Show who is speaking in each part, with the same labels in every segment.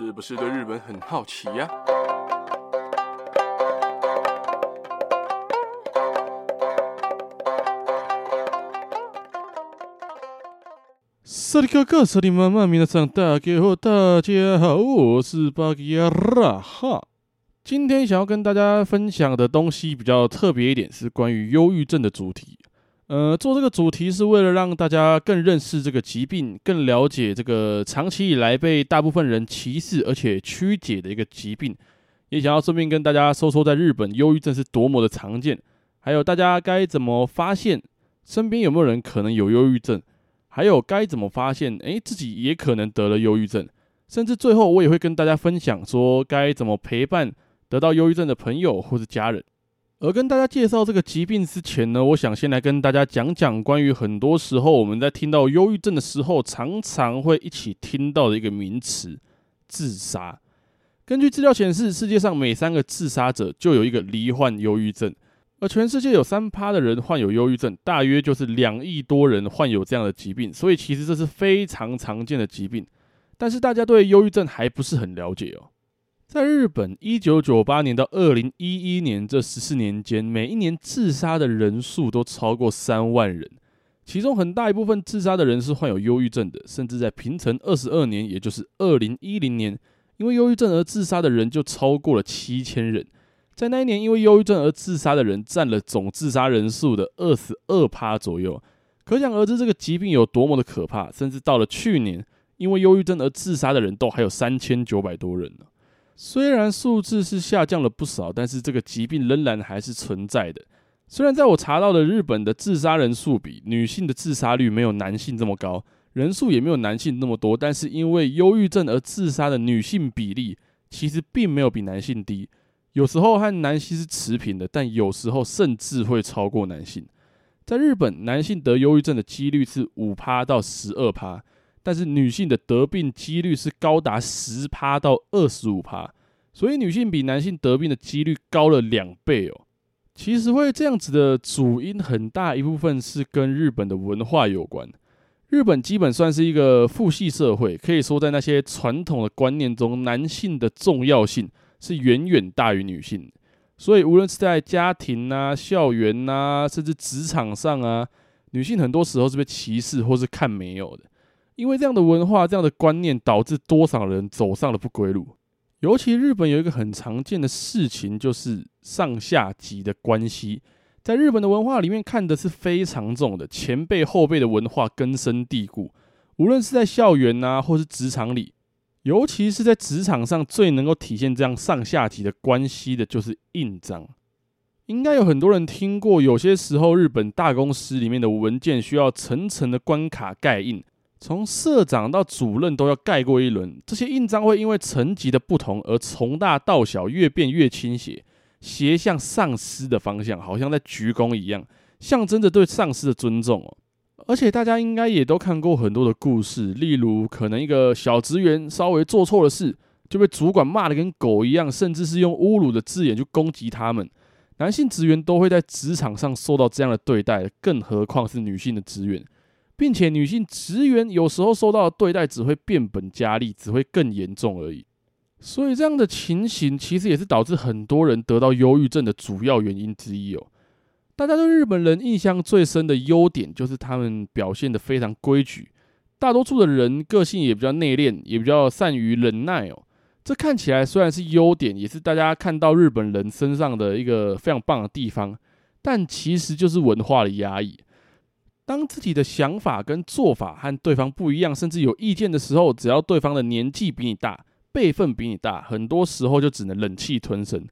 Speaker 1: 是不是对日本很好奇呀？
Speaker 2: 萨利卡卡萨利妈妈，皆さん大家好，大家好，我是巴吉亚拉哈。今天想要跟大家分享的东西比较特别一点，是关于忧郁症的主题。呃，做这个主题是为了让大家更认识这个疾病，更了解这个长期以来被大部分人歧视而且曲解的一个疾病，也想要顺便跟大家说说，在日本忧郁症是多么的常见，还有大家该怎么发现，身边有没有人可能有忧郁症，还有该怎么发现，诶，自己也可能得了忧郁症，甚至最后我也会跟大家分享说，该怎么陪伴得到忧郁症的朋友或者家人。而跟大家介绍这个疾病之前呢，我想先来跟大家讲讲关于很多时候我们在听到忧郁症的时候，常常会一起听到的一个名词——自杀。根据资料显示，世界上每三个自杀者就有一个罹患忧郁症，而全世界有三趴的人患有忧郁症，大约就是两亿多人患有这样的疾病，所以其实这是非常常见的疾病。但是大家对忧郁症还不是很了解哦。在日本，一九九八年到二零一一年这十四年间，每一年自杀的人数都超过三万人，其中很大一部分自杀的人是患有忧郁症的，甚至在平成二十二年，也就是二零一零年，因为忧郁症而自杀的人就超过了七千人。在那一年，因为忧郁症而自杀的人占了总自杀人数的二十二趴左右，可想而知这个疾病有多么的可怕。甚至到了去年，因为忧郁症而自杀的人都还有三千九百多人呢。虽然数字是下降了不少，但是这个疾病仍然还是存在的。虽然在我查到的日本的自杀人数比女性的自杀率没有男性这么高，人数也没有男性那么多，但是因为忧郁症而自杀的女性比例其实并没有比男性低，有时候和男性是持平的，但有时候甚至会超过男性。在日本，男性得忧郁症的几率是五趴到十二趴。但是女性的得病几率是高达十趴到二十五趴，所以女性比男性得病的几率高了两倍哦。其实会这样子的主因很大一部分是跟日本的文化有关。日本基本算是一个父系社会，可以说在那些传统的观念中，男性的重要性是远远大于女性。所以无论是在家庭啊、校园啊，甚至职场上啊，女性很多时候是被歧视或是看没有的。因为这样的文化、这样的观念，导致多少人走上了不归路。尤其日本有一个很常见的事情，就是上下级的关系。在日本的文化里面，看的是非常重的，前辈后辈的文化根深蒂固。无论是在校园啊，或是职场里，尤其是在职场上，最能够体现这样上下级的关系的，就是印章。应该有很多人听过，有些时候日本大公司里面的文件需要层层的关卡盖印。从社长到主任都要盖过一轮，这些印章会因为层级的不同而从大到小，越变越倾斜，斜向上司的方向，好像在鞠躬一样，象征着对上司的尊重哦。而且大家应该也都看过很多的故事，例如可能一个小职员稍微做错了事，就被主管骂得跟狗一样，甚至是用侮辱的字眼去攻击他们。男性职员都会在职场上受到这样的对待，更何况是女性的职员。并且女性职员有时候受到的对待只会变本加厉，只会更严重而已。所以这样的情形其实也是导致很多人得到忧郁症的主要原因之一哦。大家对日本人印象最深的优点就是他们表现得非常规矩，大多数的人个性也比较内敛，也比较善于忍耐哦。这看起来虽然是优点，也是大家看到日本人身上的一个非常棒的地方，但其实就是文化的压抑。当自己的想法跟做法和对方不一样，甚至有意见的时候，只要对方的年纪比你大，辈分比你大，很多时候就只能忍气吞声，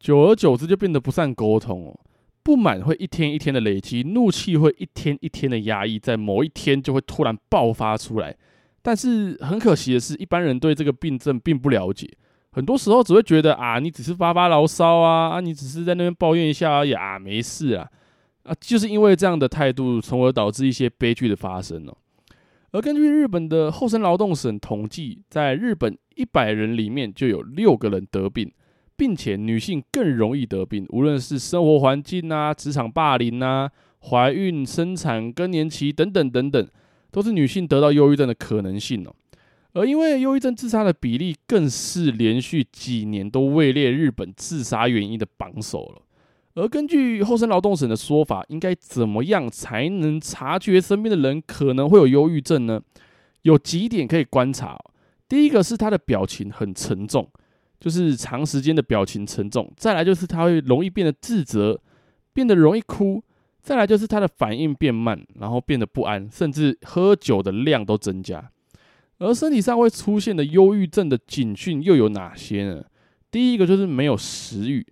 Speaker 2: 久而久之就变得不善沟通哦。不满会一天一天的累积，怒气会一天一天的压抑，在某一天就会突然爆发出来。但是很可惜的是，一般人对这个病症并不了解，很多时候只会觉得啊，你只是发发牢骚啊，啊，你只是在那边抱怨一下而已啊，没事啊。啊，就是因为这样的态度，从而导致一些悲剧的发生哦。而根据日本的厚生劳动省统计，在日本一百人里面就有六个人得病，并且女性更容易得病，无论是生活环境啊、职场霸凌啊、怀孕、生产、更年期等等等等，都是女性得到忧郁症的可能性哦。而因为忧郁症自杀的比例更是连续几年都位列日本自杀原因的榜首了。而根据厚生劳动省的说法，应该怎么样才能察觉身边的人可能会有忧郁症呢？有几点可以观察。第一个是他的表情很沉重，就是长时间的表情沉重；再来就是他会容易变得自责，变得容易哭；再来就是他的反应变慢，然后变得不安，甚至喝酒的量都增加。而身体上会出现的忧郁症的警讯又有哪些呢？第一个就是没有食欲。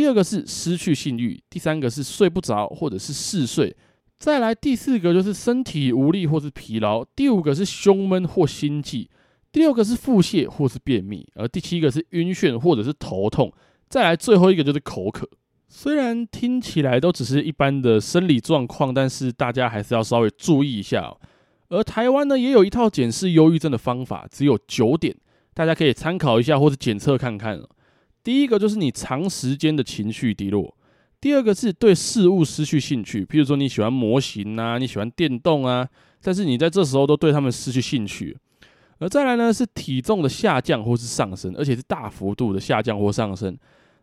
Speaker 2: 第二个是失去性欲，第三个是睡不着或者是嗜睡，再来第四个就是身体无力或是疲劳，第五个是胸闷或心悸，第六个是腹泻或是便秘，而第七个是晕眩或者是头痛，再来最后一个就是口渴。虽然听起来都只是一般的生理状况，但是大家还是要稍微注意一下。而台湾呢，也有一套检视忧郁症的方法，只有九点，大家可以参考一下或者检测看看。第一个就是你长时间的情绪低落，第二个是对事物失去兴趣，譬如说你喜欢模型啊，你喜欢电动啊，但是你在这时候都对他们失去兴趣。而再来呢是体重的下降或是上升，而且是大幅度的下降或上升。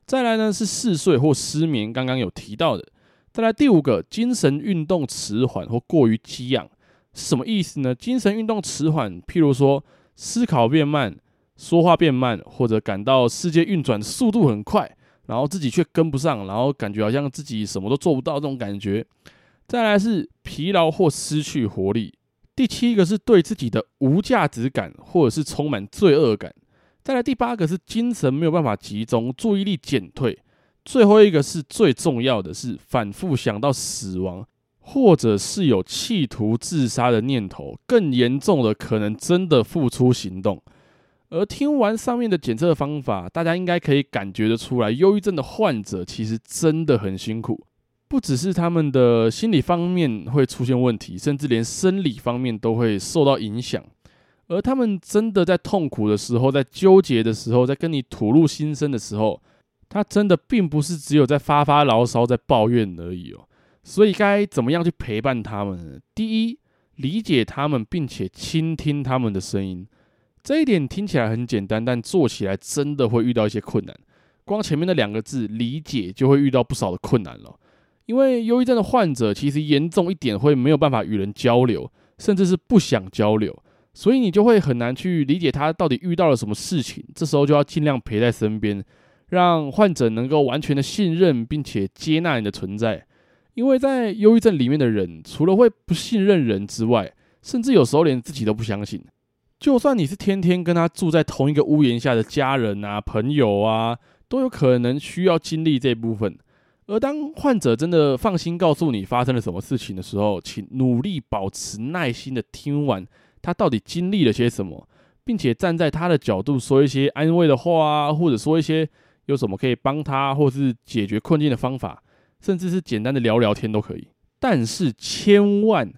Speaker 2: 再来呢是嗜睡或失眠，刚刚有提到的。再来第五个，精神运动迟缓或过于激昂，是什么意思呢？精神运动迟缓，譬如说思考变慢。说话变慢，或者感到世界运转速度很快，然后自己却跟不上，然后感觉好像自己什么都做不到这种感觉。再来是疲劳或失去活力。第七个是对自己的无价值感，或者是充满罪恶感。再来第八个是精神没有办法集中，注意力减退。最后一个是最重要的是反复想到死亡，或者是有企图自杀的念头。更严重的可能真的付出行动。而听完上面的检测方法，大家应该可以感觉得出来，忧郁症的患者其实真的很辛苦，不只是他们的心理方面会出现问题，甚至连生理方面都会受到影响。而他们真的在痛苦的时候，在纠结的时候，在跟你吐露心声的时候，他真的并不是只有在发发牢骚、在抱怨而已哦。所以该怎么样去陪伴他们呢？第一，理解他们，并且倾听他们的声音。这一点听起来很简单，但做起来真的会遇到一些困难。光前面的两个字“理解”就会遇到不少的困难了。因为忧郁症的患者其实严重一点会没有办法与人交流，甚至是不想交流，所以你就会很难去理解他到底遇到了什么事情。这时候就要尽量陪在身边，让患者能够完全的信任并且接纳你的存在。因为在忧郁症里面的人，除了会不信任人之外，甚至有时候连自己都不相信。就算你是天天跟他住在同一个屋檐下的家人啊、朋友啊，都有可能需要经历这部分。而当患者真的放心告诉你发生了什么事情的时候，请努力保持耐心的听完他到底经历了些什么，并且站在他的角度说一些安慰的话啊，或者说一些有什么可以帮他或是解决困境的方法，甚至是简单的聊聊天都可以。但是千万。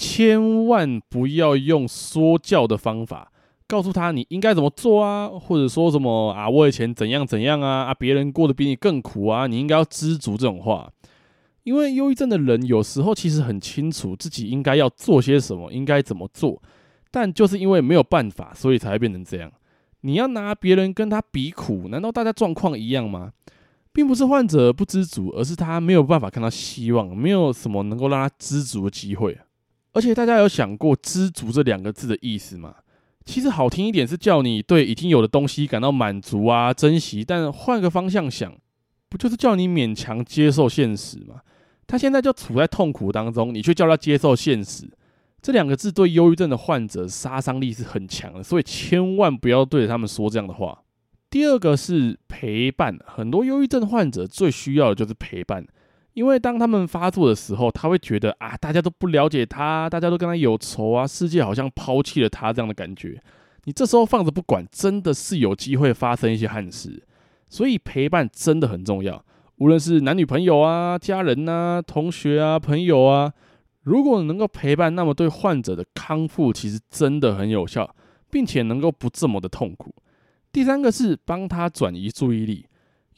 Speaker 2: 千万不要用说教的方法告诉他你应该怎么做啊，或者说什么啊，我以前怎样怎样啊，啊，别人过得比你更苦啊，你应该要知足这种话。因为忧郁症的人有时候其实很清楚自己应该要做些什么，应该怎么做，但就是因为没有办法，所以才会变成这样。你要拿别人跟他比苦，难道大家状况一样吗？并不是患者不知足，而是他没有办法看到希望，没有什么能够让他知足的机会。而且大家有想过“知足”这两个字的意思吗？其实好听一点是叫你对已经有的东西感到满足啊、珍惜，但换个方向想，不就是叫你勉强接受现实吗？他现在就处在痛苦当中，你却叫他接受现实，这两个字对忧郁症的患者杀伤力是很强的，所以千万不要对着他们说这样的话。第二个是陪伴，很多忧郁症患者最需要的就是陪伴。因为当他们发作的时候，他会觉得啊，大家都不了解他，大家都跟他有仇啊，世界好像抛弃了他这样的感觉。你这时候放着不管，真的是有机会发生一些憾事。所以陪伴真的很重要，无论是男女朋友啊、家人呐、同学啊、朋友啊，如果能够陪伴，那么对患者的康复其实真的很有效，并且能够不这么的痛苦。第三个是帮他转移注意力。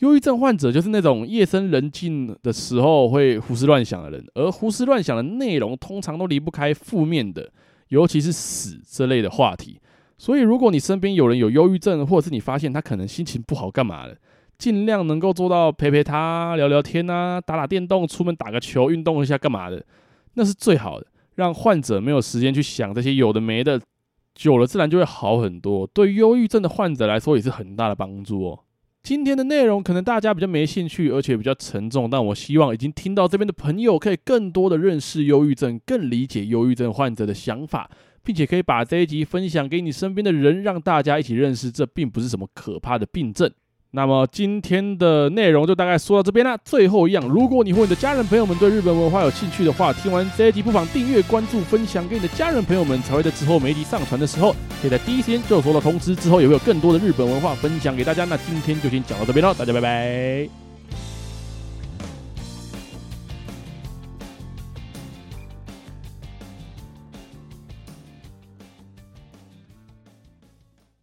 Speaker 2: 忧郁症患者就是那种夜深人静的时候会胡思乱想的人，而胡思乱想的内容通常都离不开负面的，尤其是死这类的话题。所以，如果你身边有人有忧郁症，或者是你发现他可能心情不好，干嘛的，尽量能够做到陪陪他、聊聊天啊，打打电动、出门打个球、运动一下，干嘛的，那是最好的。让患者没有时间去想这些有的没的，久了自然就会好很多。对忧郁症的患者来说，也是很大的帮助哦。今天的内容可能大家比较没兴趣，而且比较沉重，但我希望已经听到这边的朋友可以更多的认识忧郁症，更理解忧郁症患者的想法。并且可以把这一集分享给你身边的人，让大家一起认识，这并不是什么可怕的病症。那么今天的内容就大概说到这边啦。最后一样，如果你和你的家人朋友们对日本文化有兴趣的话，听完这一集不妨订阅、关注、分享给你的家人朋友们，才会在之后每一集上传的时候，可以在第一时间就收到通知。之后也会有更多的日本文化分享给大家。那今天就先讲到这边喽，大家拜拜。